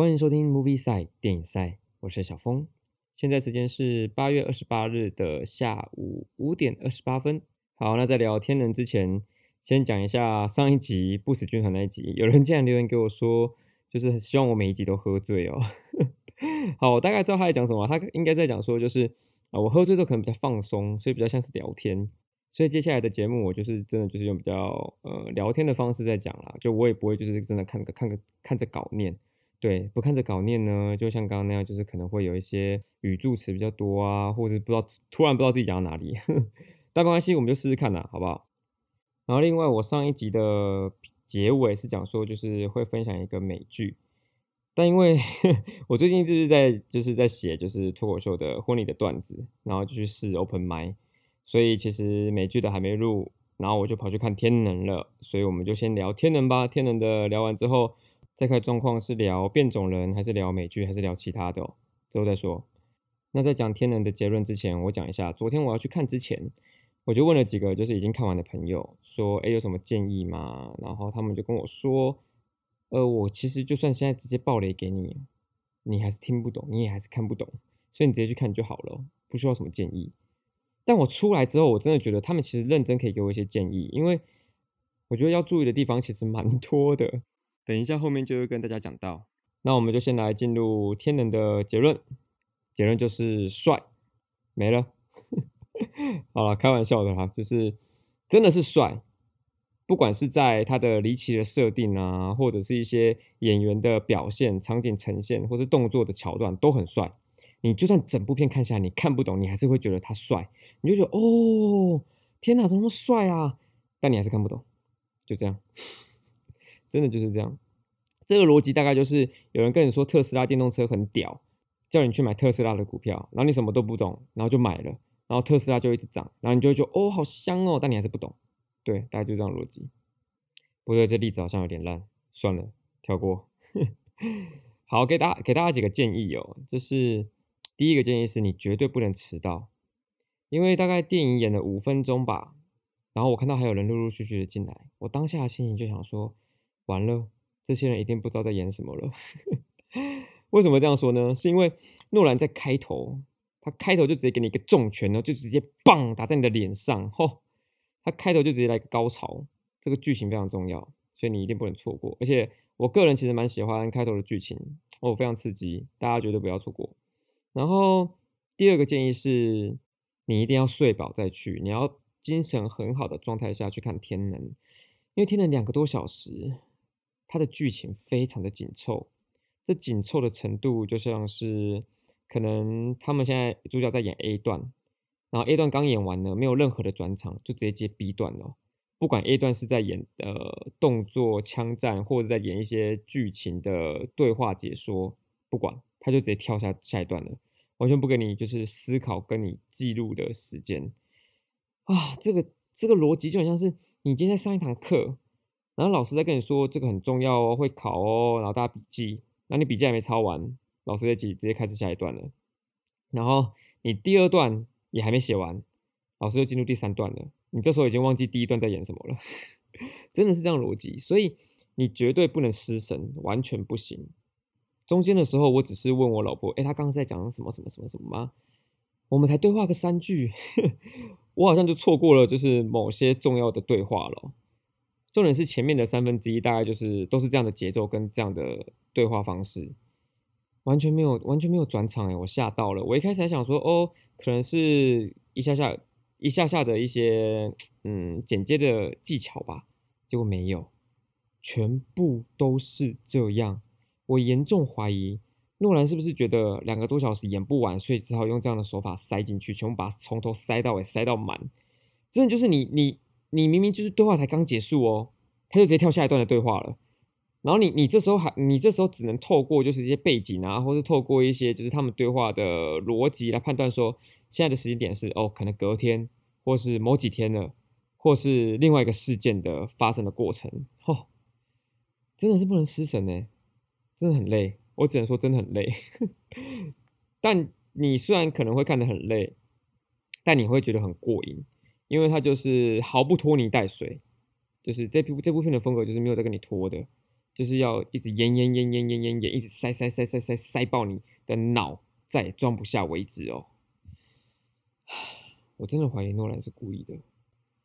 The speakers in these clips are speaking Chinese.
欢迎收听 Movie 赛电影赛，我是小峰。现在时间是八月二十八日的下午五点二十八分。好，那在聊天人之前，先讲一下上一集不死军团那一集。有人竟然留言给我说，就是希望我每一集都喝醉哦。好，我大概知道他在讲什么。他应该在讲说，就是啊，我喝醉之后可能比较放松，所以比较像是聊天。所以接下来的节目，我就是真的就是用比较呃聊天的方式在讲啦，就我也不会就是真的看个看个看着稿念，对，不看着稿念呢，就像刚刚那样，就是可能会有一些语助词比较多啊，或者不知道突然不知道自己讲到哪里，但没关系，我们就试试看啦，好不好？然后另外我上一集的结尾是讲说，就是会分享一个美剧，但因为 我最近就是在就是在写就是脱口秀的婚礼的段子，然后就去试 open m i 所以其实美剧的还没录，然后我就跑去看天能了。所以我们就先聊天能吧。天能的聊完之后，再看状况是聊变种人，还是聊美剧，还是聊其他的，之后再说。那在讲天能的结论之前，我讲一下，昨天我要去看之前，我就问了几个就是已经看完的朋友，说，哎，有什么建议吗？然后他们就跟我说，呃，我其实就算现在直接爆雷给你，你还是听不懂，你也还是看不懂，所以你直接去看就好了，不需要什么建议。但我出来之后，我真的觉得他们其实认真可以给我一些建议，因为我觉得要注意的地方其实蛮多的。等一下后面就会跟大家讲到。那我们就先来进入天能的结论，结论就是帅，没了。好了，开玩笑的哈，就是真的是帅，不管是在他的离奇的设定啊，或者是一些演员的表现、场景呈现，或是动作的桥段，都很帅。你就算整部片看下来，你看不懂，你还是会觉得他帅，你就觉得哦，天哪，怎么那么帅啊？但你还是看不懂，就这样，真的就是这样。这个逻辑大概就是有人跟你说特斯拉电动车很屌，叫你去买特斯拉的股票，然后你什么都不懂，然后就买了，然后特斯拉就一直涨，然后你就会觉得哦，好香哦，但你还是不懂。对，大概就这样逻辑。不对，这例子好像有点烂，算了，跳过。好，给大家给大家几个建议哦，就是。第一个建议是你绝对不能迟到，因为大概电影演了五分钟吧，然后我看到还有人陆陆续续的进来，我当下的心情就想说，完了，这些人一定不知道在演什么了。为什么这样说呢？是因为诺兰在开头，他开头就直接给你一个重拳呢，就直接棒打在你的脸上，吼，他开头就直接来个高潮，这个剧情非常重要，所以你一定不能错过。而且我个人其实蛮喜欢开头的剧情，哦，非常刺激，大家绝对不要错过。然后第二个建议是，你一定要睡饱再去，你要精神很好的状态下去看《天能》，因为《天能》两个多小时，它的剧情非常的紧凑，这紧凑的程度就像是可能他们现在主角在演 A 段，然后 A 段刚演完呢，没有任何的转场，就直接接 B 段了。不管 A 段是在演呃动作枪战，或者在演一些剧情的对话解说，不管。他就直接跳下下一段了，完全不给你就是思考跟你记录的时间啊！这个这个逻辑就很像是你今天上一堂课，然后老师在跟你说这个很重要哦，会考哦，然后大家笔记，那你笔记还没抄完，老师就直直接开始下一段了，然后你第二段也还没写完，老师就进入第三段了，你这时候已经忘记第一段在演什么了，真的是这样逻辑，所以你绝对不能失神，完全不行。中间的时候，我只是问我老婆：“哎，他刚刚在讲什么什么什么什么吗？”我们才对话个三句，我好像就错过了就是某些重要的对话了。重点是前面的三分之一大概就是都是这样的节奏跟这样的对话方式，完全没有完全没有转场哎，我吓到了。我一开始还想说哦，可能是一下下一下下的一些嗯剪接的技巧吧，结果没有，全部都是这样。我严重怀疑诺兰是不是觉得两个多小时演不完，所以只好用这样的手法塞进去，全部把从头塞到尾，塞到满。真的就是你你你明明就是对话才刚结束哦，他就直接跳下一段的对话了。然后你你这时候还你这时候只能透过就是一些背景啊，或是透过一些就是他们对话的逻辑来判断说现在的时间点是哦，可能隔天或是某几天了，或是另外一个事件的发生的过程。吼，真的是不能失神呢。真的很累，我只能说真的很累。但你虽然可能会看得很累，但你会觉得很过瘾，因为它就是毫不拖泥带水，就是这部这部片的风格就是没有在跟你拖的，就是要一直演演演演演演演，一直塞塞塞塞塞塞爆你的脑，再也装不下为止哦。我真的怀疑诺兰是故意的。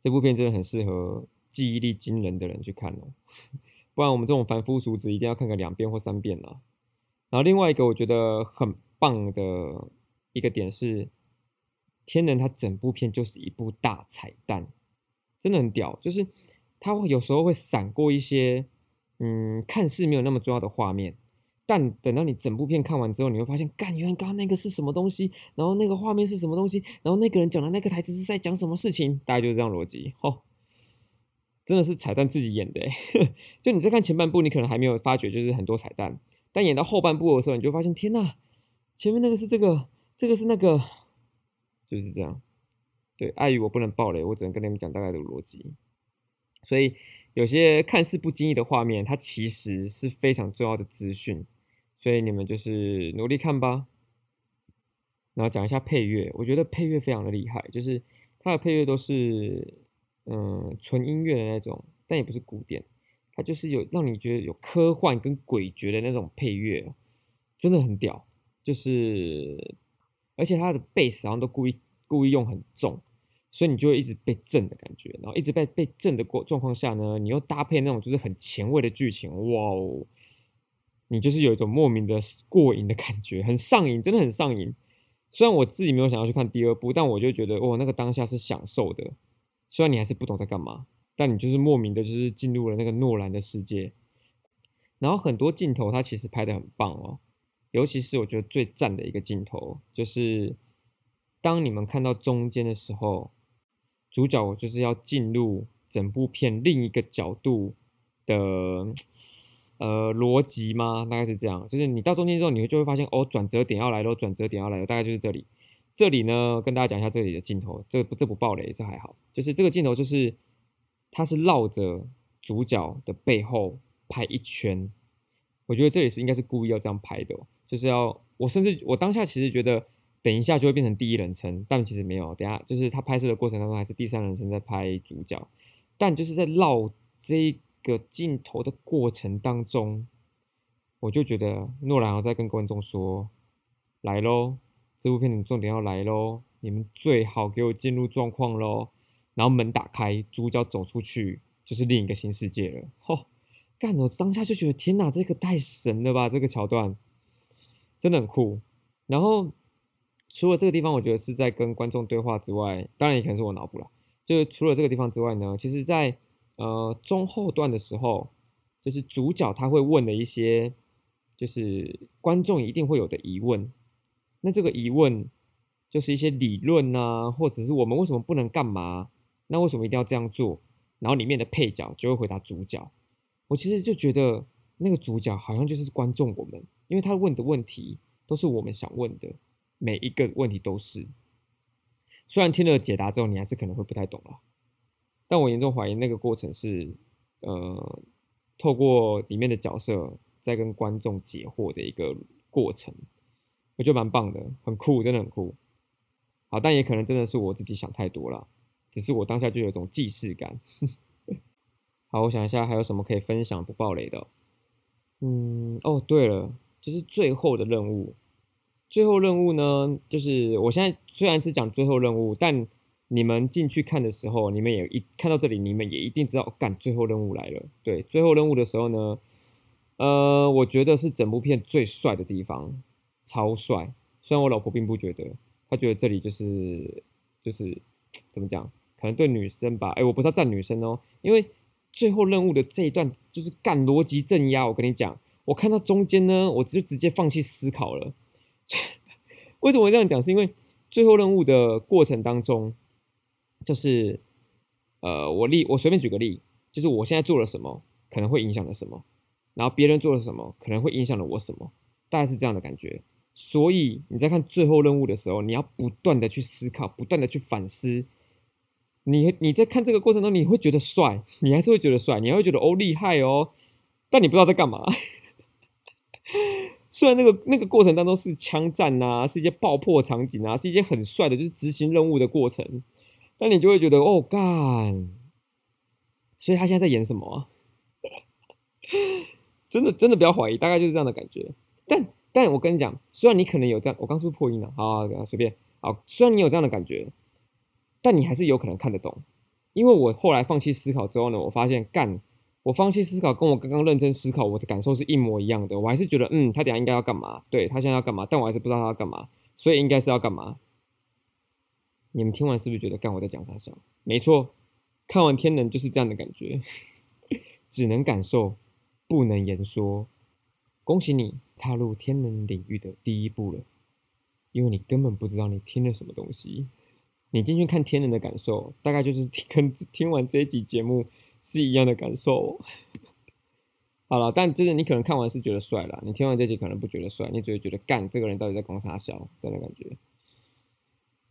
这部片真的很适合记忆力惊人的人去看哦，不然我们这种凡夫俗子一定要看个两遍或三遍了。然后另外一个我觉得很棒的一个点是，《天人》他整部片就是一部大彩蛋，真的很屌。就是他会有时候会闪过一些，嗯，看似没有那么重要的画面。但等到你整部片看完之后，你会发现，干，原来刚刚那个是什么东西，然后那个画面是什么东西，然后那个人讲的那个台词是在讲什么事情，大概就是这样逻辑。哦，真的是彩蛋自己演的，就你在看前半部，你可能还没有发觉，就是很多彩蛋，但演到后半部的时候，你就发现，天呐，前面那个是这个，这个是那个，就是这样。对，碍于我不能爆雷，我只能跟你们讲大概的逻辑，所以有些看似不经意的画面，它其实是非常重要的资讯。所以你们就是努力看吧，然后讲一下配乐，我觉得配乐非常的厉害，就是它的配乐都是嗯纯音乐的那种，但也不是古典，它就是有让你觉得有科幻跟诡谲的那种配乐，真的很屌，就是而且它的贝斯好像都故意故意用很重，所以你就会一直被震的感觉，然后一直被被震的过状况下呢，你又搭配那种就是很前卫的剧情，哇哦！你就是有一种莫名的过瘾的感觉，很上瘾，真的很上瘾。虽然我自己没有想要去看第二部，但我就觉得，哦，那个当下是享受的。虽然你还是不懂在干嘛，但你就是莫名的，就是进入了那个诺兰的世界。然后很多镜头，它其实拍的很棒哦。尤其是我觉得最赞的一个镜头，就是当你们看到中间的时候，主角就是要进入整部片另一个角度的。呃，逻辑吗？大概是这样，就是你到中间之后，你会就会发现，哦，转折点要来了，转折点要来了，大概就是这里。这里呢，跟大家讲一下这里的镜头，这不这不爆雷，这还好。就是这个镜头，就是它是绕着主角的背后拍一圈。我觉得这里是应该是故意要这样拍的，就是要我甚至我当下其实觉得，等一下就会变成第一人称，但其实没有，等下就是他拍摄的过程当中还是第三人称在拍主角，但就是在绕这。个镜头的过程当中，我就觉得诺兰要在跟观众说：“来喽，这部片的重点要来喽，你们最好给我进入状况喽。”然后门打开，主角走出去，就是另一个新世界了。吼，干！我当下就觉得天哪，这个太神了吧！这个桥段真的很酷。然后除了这个地方，我觉得是在跟观众对话之外，当然也可能是我脑补了。就是除了这个地方之外呢，其实在。呃，中后段的时候，就是主角他会问的一些，就是观众一定会有的疑问。那这个疑问就是一些理论啊，或者是我们为什么不能干嘛？那为什么一定要这样做？然后里面的配角就会回答主角。我其实就觉得那个主角好像就是观众我们，因为他问的问题都是我们想问的，每一个问题都是。虽然听了解答之后，你还是可能会不太懂了。但我严重怀疑那个过程是，呃，透过里面的角色在跟观众解惑的一个过程，我觉得蛮棒的，很酷，真的很酷。好，但也可能真的是我自己想太多了，只是我当下就有一种既视感。好，我想一下还有什么可以分享不暴雷的。嗯，哦，对了，就是最后的任务。最后任务呢，就是我现在虽然是讲最后任务，但你们进去看的时候，你们也一看到这里，你们也一定知道，干最后任务来了。对，最后任务的时候呢，呃，我觉得是整部片最帅的地方，超帅。虽然我老婆并不觉得，她觉得这里就是就是怎么讲，可能对女生吧。哎，我不是要赞女生哦，因为最后任务的这一段就是干逻辑镇压。我跟你讲，我看到中间呢，我就直接放弃思考了。为什么会这样讲？是因为最后任务的过程当中。就是，呃，我例我随便举个例，就是我现在做了什么，可能会影响了什么，然后别人做了什么，可能会影响了我什么，大概是这样的感觉。所以你在看最后任务的时候，你要不断的去思考，不断的去反思。你你在看这个过程中，你会觉得帅，你还是会觉得帅，你还会觉得哦厉害哦，但你不知道在干嘛。虽然那个那个过程当中是枪战啊，是一些爆破场景啊，是一些很帅的，就是执行任务的过程。那你就会觉得哦干，所以他现在在演什么？真的真的不要怀疑，大概就是这样的感觉。但但我跟你讲，虽然你可能有这样，我刚是不是破音了？好，随便。好，虽然你有这样的感觉，但你还是有可能看得懂。因为我后来放弃思考之后呢，我发现干，我放弃思考跟我刚刚认真思考我的感受是一模一样的。我还是觉得，嗯，他等下应该要干嘛？对他现在要干嘛？但我还是不知道他要干嘛，所以应该是要干嘛？你们听完是不是觉得干我在讲啥笑？没错，看完《天能》就是这样的感觉，只能感受，不能言说。恭喜你踏入天能领域的第一步了，因为你根本不知道你听了什么东西。你进去看天人的感受，大概就是跟 听完这一集节目是一样的感受。好了，但真的你可能看完是觉得帅了，你听完这集可能不觉得帅，你只会觉得干这个人到底在讲啥笑，这样的感觉。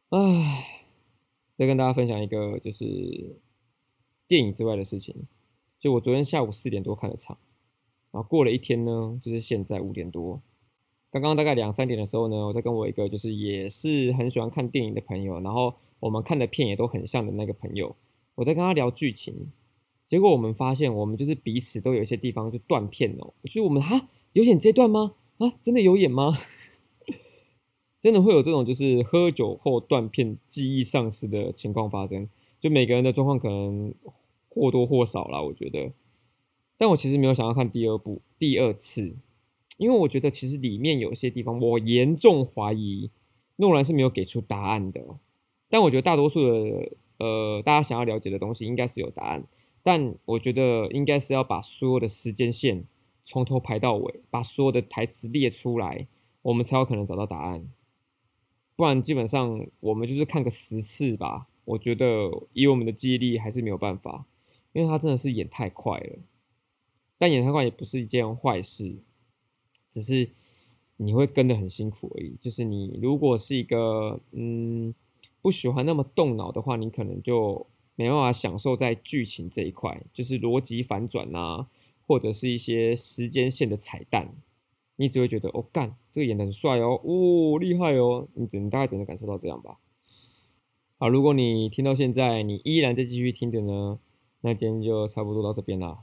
唉，再跟大家分享一个就是电影之外的事情，就我昨天下午四点多看的场，然后过了一天呢，就是现在五点多。刚刚大概两三点的时候呢，我在跟我一个就是也是很喜欢看电影的朋友，然后。我们看的片也都很像的那个朋友，我在跟他聊剧情，结果我们发现我们就是彼此都有一些地方就断片哦。所以我们哈有演这段吗？啊，真的有演吗？真的会有这种就是喝酒后断片、记忆丧失的情况发生？就每个人的状况可能或多或少啦，我觉得。但我其实没有想要看第二部、第二次，因为我觉得其实里面有些地方我严重怀疑诺兰是没有给出答案的。但我觉得大多数的呃，大家想要了解的东西应该是有答案，但我觉得应该是要把所有的时间线从头排到尾，把所有的台词列出来，我们才有可能找到答案。不然基本上我们就是看个十次吧，我觉得以我们的记忆力还是没有办法，因为他真的是演太快了。但演太快也不是一件坏事，只是你会跟得很辛苦而已。就是你如果是一个嗯。不喜欢那么动脑的话，你可能就没办法享受在剧情这一块，就是逻辑反转呐，或者是一些时间线的彩蛋，你只会觉得哦干，这个演的很帅哦，哦厉害哦，你只能大概只能感受到这样吧。好，如果你听到现在，你依然在继续听的呢，那今天就差不多到这边啦。